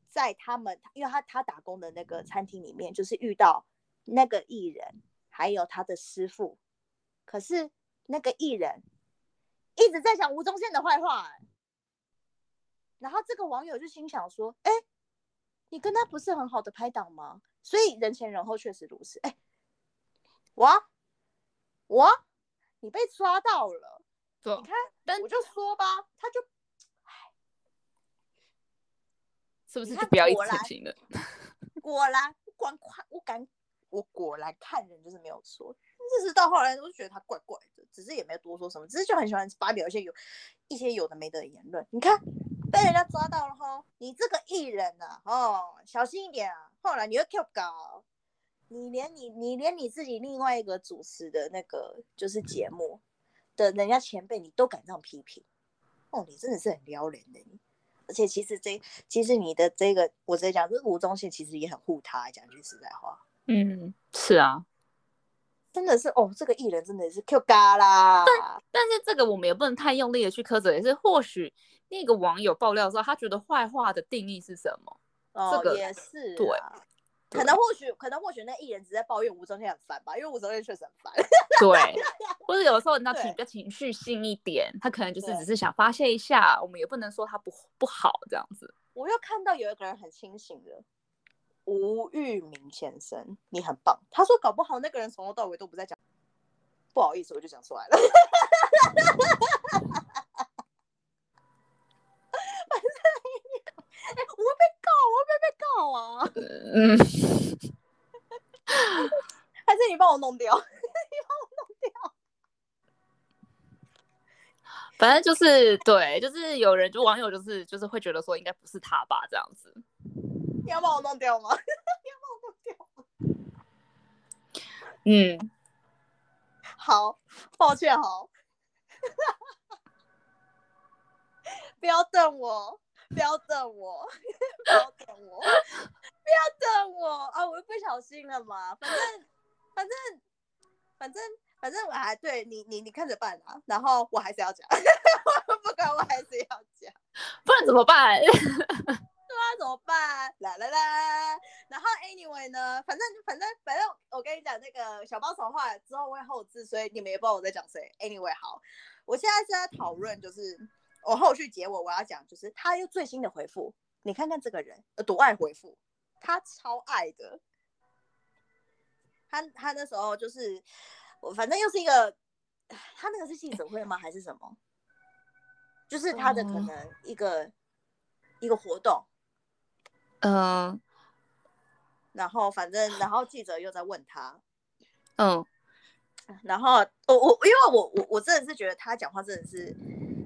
在他们，因为他他打工的那个餐厅里面，就是遇到那个艺人还有他的师傅，可是那个艺人一直在讲吴宗宪的坏话、哎然后这个网友就心想说，哎，你跟他不是很好的拍档吗？所以人前人后确实如此，哎。我我你被抓到了，对你看，但我就说吧，他就，是不是就不要一直果然澄清了？果然不管快，我敢，我果然看人就是没有错。只是到后来，我就觉得他怪怪的，只是也没有多说什么，只是就很喜欢发表一些有一些有的没的言论。你看，被人家抓到了哈，你这个艺人呐，哦，小心一点啊！后来你又 Q 搞，你连你你连你自己另外一个主持的那个就是节目的人家前辈，你都敢这样批评，哦，你真的是很撩人的你。而且其实这其实你的这个，我直接讲，这吴宗宪其实也很护他，讲句实在话。嗯，是啊。真的是哦，这个艺人真的是 Q 嘎啦。但但是这个我们也不能太用力的去苛责，也是或许那个网友爆料的他觉得坏话的定义是什么？哦，这个也是对，可能或许可能或许那艺人只在抱怨吴宗宪很烦吧，因为吴宗宪确实很烦。对，或者有时候你知道情比较情绪性一点，他可能就是只是想发泄一下，我们也不能说他不不好这样子。我又看到有一个人很清醒的。吴玉明先生，你很棒。他说，搞不好那个人从头到尾都不在讲。不好意思，我就讲出来了。反正，我会被告，我会被被告啊。嗯。还是你帮我弄掉？你帮我弄掉。反正就是对，就是有人就网友就是就是会觉得说，应该不是他吧，这样子。你要把我弄掉吗？你要把我弄掉吗？嗯，好，抱歉，好，不要瞪我，不要瞪我，不要瞪我，不要瞪我啊！我又不小心了嘛，反正，反正，反正，反正我还对你，你你看着办啊。然后我还是要讲，不管我还是要讲，不然怎么办？那怎么办？来来来，然后 anyway 呢？反正反正反正，我跟你讲，那个小包手话之后会后置，所以你们也不知道我在讲谁。anyway，好，我现在是在讨论，就是我后续结尾我要讲，就是他又最新的回复，你看看这个人多爱回复，他超爱的。他他那时候就是我，反正又是一个，他那个是记者会吗？还是什么？就是他的可能一个一个活动。嗯，然后反正，然后记者又在问他，嗯，然后我我因为我我我真的是觉得他讲话真的是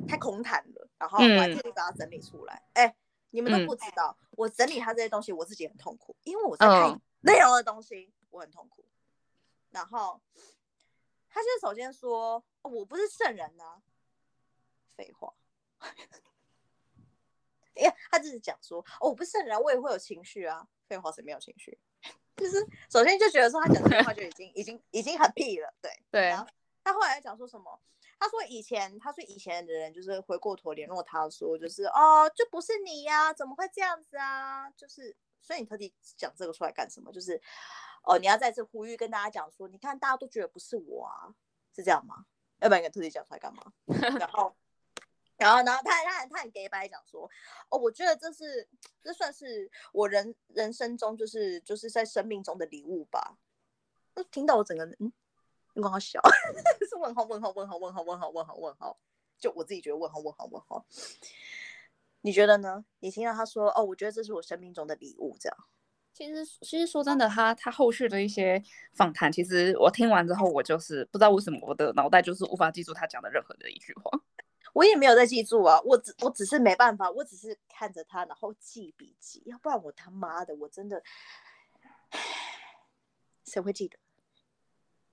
太空谈了，然后我还特地把它整理出来。哎，你们都不知道，我整理他这些东西，我自己很痛苦，因为我在看内容的东西，我很痛苦。然后他就首先说，我不是圣人呢，废话。哎，他就是讲说，哦，我不是圣人，我也会有情绪啊。废话，谁没有情绪？就是首先就觉得说他讲这句话就已经、已经、已经很屁了。对对。然后他后来讲说什么？他说以前，他说以前的人就是回过头联络他说，就是哦，就不是你呀，怎么会这样子啊？就是，所以你特地讲这个出来干什么？就是哦，你要再次呼吁跟大家讲说，你看大家都觉得不是我啊，是这样吗？要不然你特地讲出来干嘛？然后。然后，然后他他他很给白讲说，哦，我觉得这是这算是我人人生中就是就是在生命中的礼物吧。就听到我整个人，嗯，你刚刚笑，是问号 问号问号问号问号问号问号，就我自己觉得问号问号问号。你觉得呢？你听到他说，哦，我觉得这是我生命中的礼物，这样。其实其实说真的，他他后续的一些访谈，其实我听完之后，我就是不知道为什么我的脑袋就是无法记住他讲的任何的一句话。我也没有在记住啊，我只我只是没办法，我只是看着他，然后记笔记，要不然我他妈的我真的，谁会记得？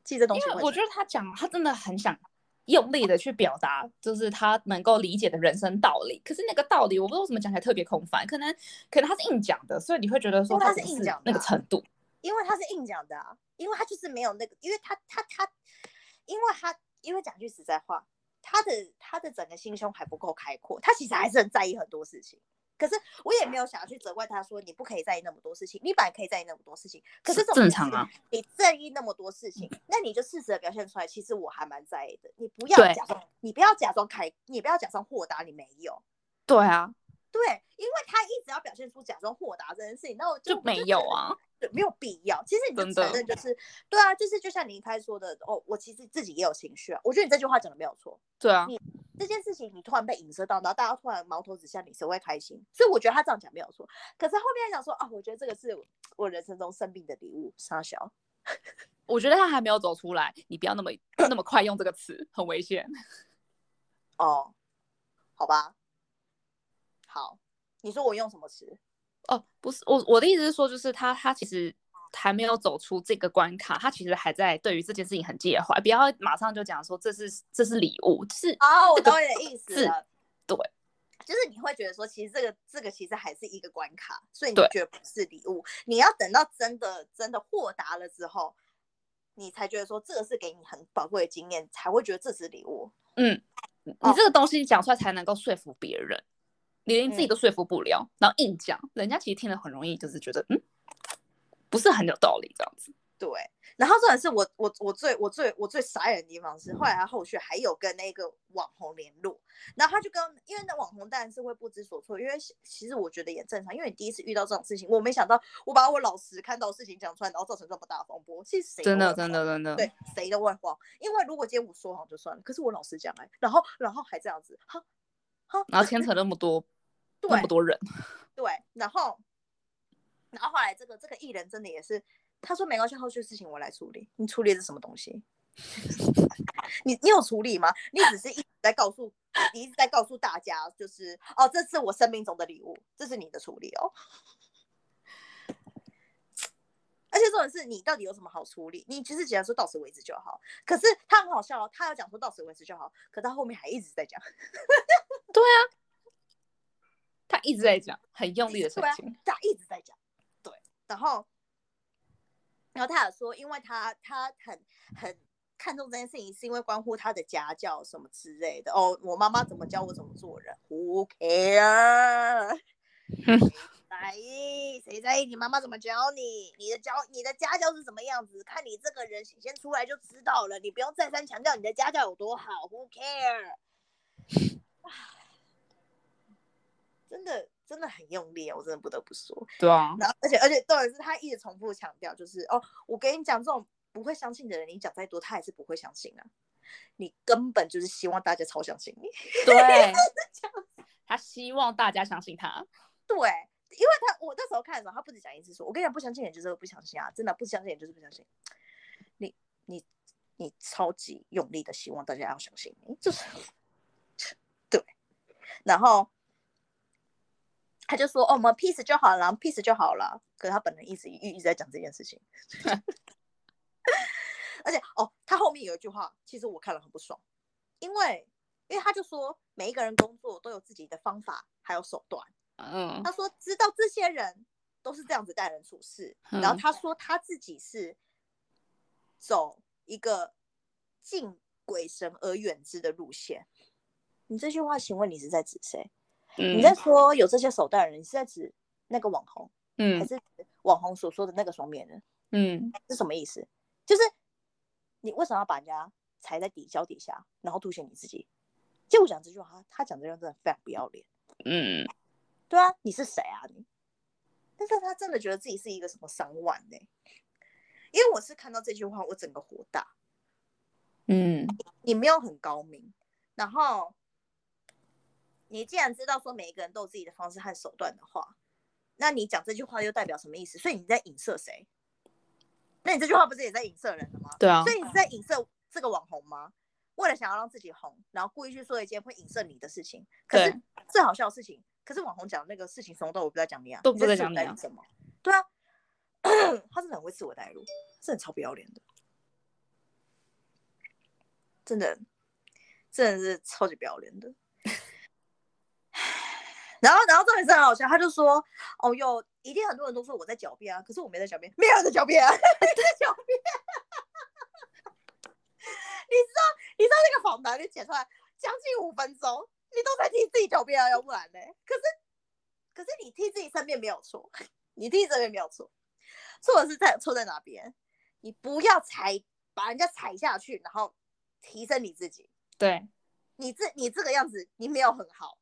记这东西？因为我觉得他讲，他真的很想用力的去表达，就是他能够理解的人生道理。可是那个道理，我不知道为什么讲起来特别空泛，可能可能他是硬讲的，所以你会觉得说他是硬讲那个程度，因为他是硬讲的，啊，因为他就是没有那个，因为他他他，因为他因为讲句实在话。他的他的整个心胸还不够开阔，他其实还是很在意很多事情。可是我也没有想要去责怪他，说你不可以在意那么多事情，你本来可以在意那么多事情。可是正常啊，你在意那么多事情，那你就适时的表现出来。其实我还蛮在意的，你不要假装，你不要假装开，你不要假装豁达，你没有。对啊，对，因为他一直要表现出假装豁达这件事情，那我就没有啊。没有必要。其实你就承认就是，对啊，就是就像你一开始说的，哦，我其实自己也有情绪啊。我觉得你这句话讲的没有错。对啊，你这件事情你突然被影射到，然后大家突然矛头指向你，谁会开心？所以我觉得他这样讲没有错。可是后面讲说，啊，我觉得这个是我人生中生病的礼物，傻小。我觉得他还没有走出来，你不要那么那么快用这个词，很危险。哦，好吧，好，你说我用什么词？哦，不是，我我的意思是说，就是他他其实还没有走出这个关卡，他其实还在对于这件事情很介怀，不要马上就讲说这是这是礼物，是哦，我懂你的意思是了。对，就是你会觉得说，其实这个这个其实还是一个关卡，所以你对觉得不是礼物，你要等到真的真的豁达了之后，你才觉得说这个是给你很宝贵的经验，才会觉得这是礼物。嗯，你哦这个东西讲出来才能够说服别人，你连自己嗯都说服不了，然后硬讲，人家其实听了很容易就是觉得嗯，不是很有道理这样子。对，然后重点是我我我最我最我最傻眼的地方是，后来他后续还有跟那个网红联络，然后他就跟，因为那网红当然是会不知所措，因为其其实我觉得也正常，因为你第一次遇到这种事情，我没想到我把我老实看到的事情讲出来，然后造成这么大的风波，其实谁真的真的真的，对，谁都会慌，因为如果今天我说谎就算了，可是我老实讲哎，然后然后还这样子，哈哈，然后牵扯那么多那么多人，对，然后然后后来这个这个艺人真的也是，他说没关系，后续事情我来处理。你处理的是什么东西？你你有处理吗？你只是一直在告诉，你一直在告诉大家，就是哦，这是我生命中的礼物，这是你的处理哦。而且重点是你到底有什么好处理？你其实只要说到此为止就好。可是他很好笑哦，他要讲说到此为止就好，可他后面还一直在讲。对啊他一直在讲很用力的事情，他一直在讲，对，然后，然后他有说，因为他他很很看重这件事情，是因为关乎他的家教什么之类的。哦，我妈妈怎么教我怎么做人，Who care？谁在意？谁在意你妈妈怎么教你？你的教你的家教是什么样子？看你这个人显现出来就知道了。你不用再三强调你的家教有多好，Who care？真的真的很用力啊，我真的不得不说。对啊，然后，而且而且重点是他一直重复强调，就是哦，我跟你讲，这种不会相信的人，你讲再多，他还是不会相信啊。你根本就是希望大家超相信你，对，他希望大家相信他，对，因为他我那时候看的时候，他不止讲一次说，我跟你讲，不相信人就是不相信啊，真的不相信人就是不相信。你你你超级用力的希望大家要相信你，就是 对，然后。他就说：“哦，我们 peace 就好了，peace 就好了。”可是他本人一直一一直在讲这件事情，而且哦，他后面有一句话，其实我看了很不爽，因为因为他就说每一个人工作都有自己的方法还有手段。嗯他说知道这些人都是这样子待人处事，然后嗯他说他自己是走一个敬鬼神而远之的路线。你这句话，请问你是在指谁？嗯，你在说有这些手段的人，你是在指那个网红，嗯还嗯是指网红所说的那个双面人？嗯是什么意思？就是你为什么要把人家踩在底脚底下，然后凸显你自己？就我讲这句话，他他讲这句话真的非常不要脸。嗯，对啊，你是谁啊你？但是他真的觉得自己是一个什么商万呢、因为我是看到这句话，我整个火大。嗯你没有很高明，然后你既然知道说每一个人都有自己的方式和手段的话，那你讲这句话又代表什么意思？所以你在影射谁？那你这句话不是也在影射人的吗？对啊所，以你是在影射这个网红吗？为了想要让自己红，然后故意去说一件会影射你的事情。可是最好笑的事情，可是网红讲的那个事情从头到我不在讲你啊，都不在讲你啊什么？对啊，他真的很会自我带入，真的超不要脸的，真的，真的是超级不要脸的。然后，然后重点是很好笑，他就说：“哦哟，一定很多人都说我在狡辩啊，可是我没在狡辩，没有人在狡辩啊，你在狡辩。你知道，你知道那个访谈你剪出来将近五分钟，你都在替自己狡辩啊，要不然呢？可是，可是你替自己身边没有错，你替这边没有错，错的是在错在哪边？你不要踩，把人家踩下去，然后提升你自己。对，你这你这个样子，你没有很好。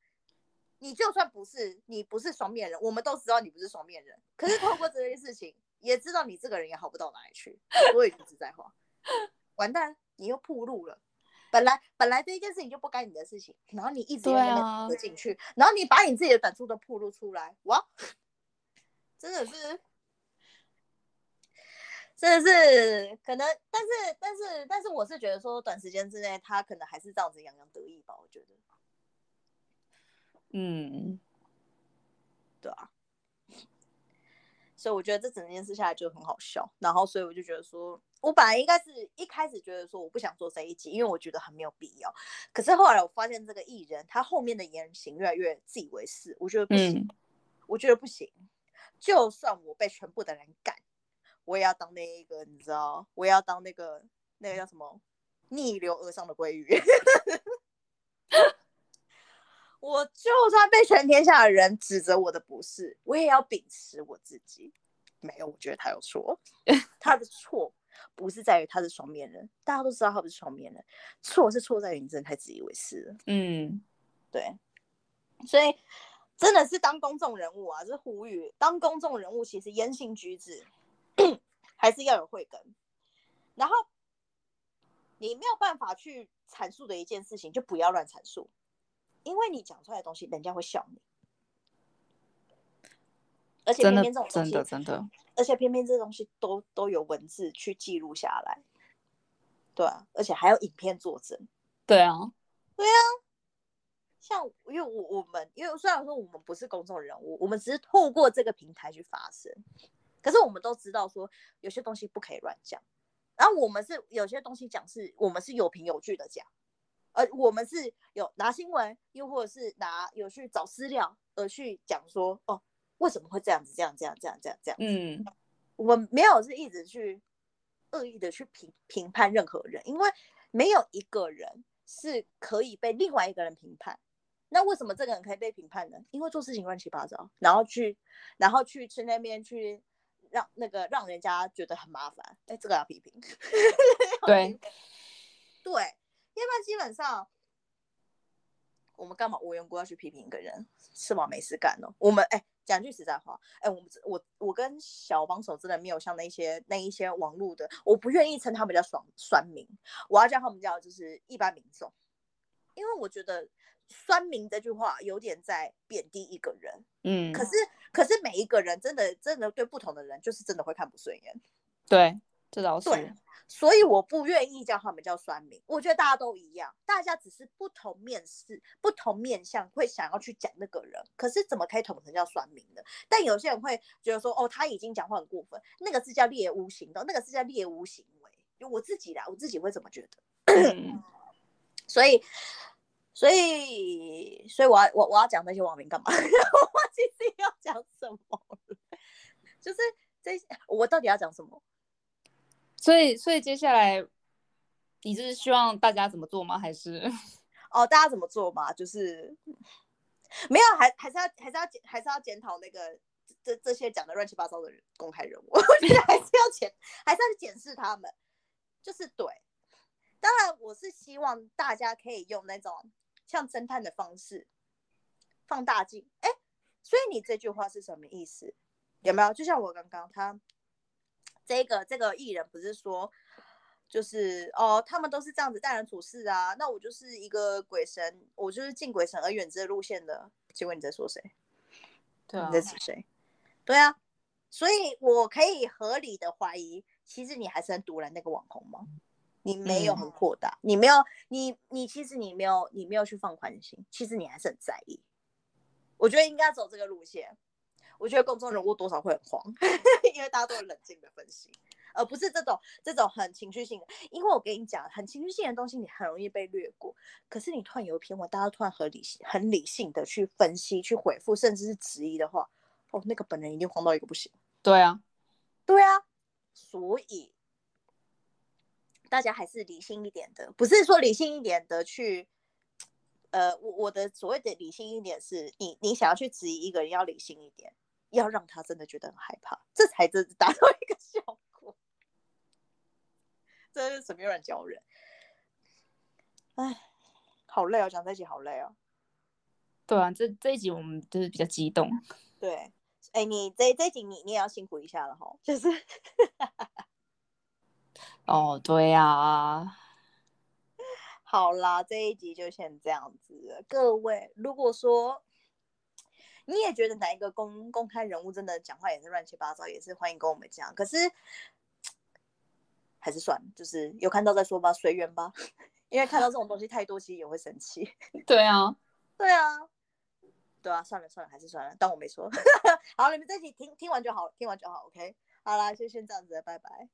你就算不是你不是双面人，我们都知道你不是双面人。可是透过这件事情，也知道你这个人也好不到哪里去。所以说实在话，完蛋，你又铺路了。本来本来这一件事情就不该你的事情，然后你一直对在那啊边进去，然后你把你自己的短处都铺露出来，哇，真的是真的是可能，但是但是但是，我是觉得说，短时间之内他可能还是这样子洋洋得意吧，我觉得。嗯，对啊。所以我觉得这整件事下来就很好笑，然后所以我就觉得说，我本来应该是一开始觉得说我不想做这一集，因为我觉得很没有必要。可是后来我发现这个艺人他后面的言行越来越自以为是，我觉得不行，我觉得不行。就算我被全部的人赶，我也要当那一个，你知道，我也要当那个那个叫什么逆流而上的鲑鱼。我就算被全天下的人指责我的不是，我也要秉持我自己。没有，我觉得他有错，他的错不是在于他是双面人，大家都知道他不是双面人，错是错在于你真的太自以为是了。嗯，对，所以真的是当公众人物啊，是呼吁当公众人物，其实言行举止 还是要有慧根，然后你没有办法去阐述的一件事情，就不要乱阐述。因为你讲出来的东西，人家会笑你，而且偏偏这种东西，真的真的，而且偏偏这东西都都有文字去记录下来，对啊，而且还有影片作证，对啊，对啊，像因为我我们因为虽然说我们不是公众人物，我们只是透过这个平台去发声，可是我们都知道说有些东西不可以乱讲，然后我们是有些东西讲是我们是有凭有据的讲。呃，我们是有拿新闻，又或者是拿有去找资料而去讲说，哦，为什么会这样子，这样这样这样这样这样？嗯，我们没有是一直去恶意的去评评判任何人，因为没有一个人是可以被另外一个人评判。那为什么这个人可以被评判呢？因为做事情乱七八糟，然后去然后去去那边去让那个让人家觉得很麻烦。哎，这个要批评。对，对。要不然基本上，我们干嘛无缘无故要去批评一个人？是吗？没事干哦。我们哎，讲句实在话，哎，我们我我跟小帮手真的没有像那些那一些网络的，我不愿意称他们叫爽酸民，我要叫他们叫就是一般民众，因为我觉得酸民这句话有点在贬低一个人。嗯。可是可是每一个人真的真的对不同的人，就是真的会看不顺眼。对，这倒是。所以我不愿意叫他们叫酸民，我觉得大家都一样，大家只是不同面试、不同面向会想要去讲那个人，可是怎么可以统称叫酸民的？但有些人会觉得说，哦，他已经讲话很过分，那个是叫猎巫行动，那个是叫猎巫行为。就我自己啦，我自己会怎么觉得？所以，所以，所以我要我我要讲那些网民干嘛？我忘记自己要讲什么了，就是这我到底要讲什么？所以，所以接下来，你是希望大家怎么做吗？还是哦，大家怎么做嘛？就是没有，还还是要还是要检还是要检讨那个这这些讲的乱七八糟的人公开人物，我觉得还是要检还是要检视他们。就是对，当然我是希望大家可以用那种像侦探的方式放大镜。哎，所以你这句话是什么意思？有没有？就像我刚刚他。这个这个艺人不是说，就是哦，他们都是这样子待人处事啊。那我就是一个鬼神，我就是敬鬼神而远之的路线的。请问你在说谁？对啊，你在指谁？对啊，所以我可以合理的怀疑，其实你还是很堵拦那个网红吗？你没有很扩大，你没有，你你其实你没有，你没有去放宽心，其实你还是很在意。我觉得应该走这个路线。我觉得公众人物多少会很慌，因为大家都很冷静的分析，而不是这种这种很情绪性的。因为我跟你讲，很情绪性的东西你很容易被略过。可是你突然有一篇文，大家突然很理性、很理性的去分析、去回复，甚至是质疑的话，哦，那个本人一定慌到一个不行。对啊，对啊，所以大家还是理性一点的，不是说理性一点的去，呃，我我的所谓的理性一点是你你想要去质疑一个人，要理性一点。要让他真的觉得很害怕，这才真达到一个效果。这是什么人教人？哎，好累哦，讲这一集好累哦。对啊，这这一集我们就是比较激动。对，哎，你这这一集你你也要辛苦一下了哈，就是。哦，对啊。好啦，这一集就先这样子。各位，如果说。你也觉得哪一个公公开人物真的讲话也是乱七八糟，也是欢迎跟我们讲。可是还是算了，就是有看到再说吧，随缘吧。因为看到这种东西太多，其实也会生气。对啊，对啊，对啊，算了算了，还是算了，当我没说。好，你们这集听听完就好，听完就好，OK。好啦，就先这样子，拜拜。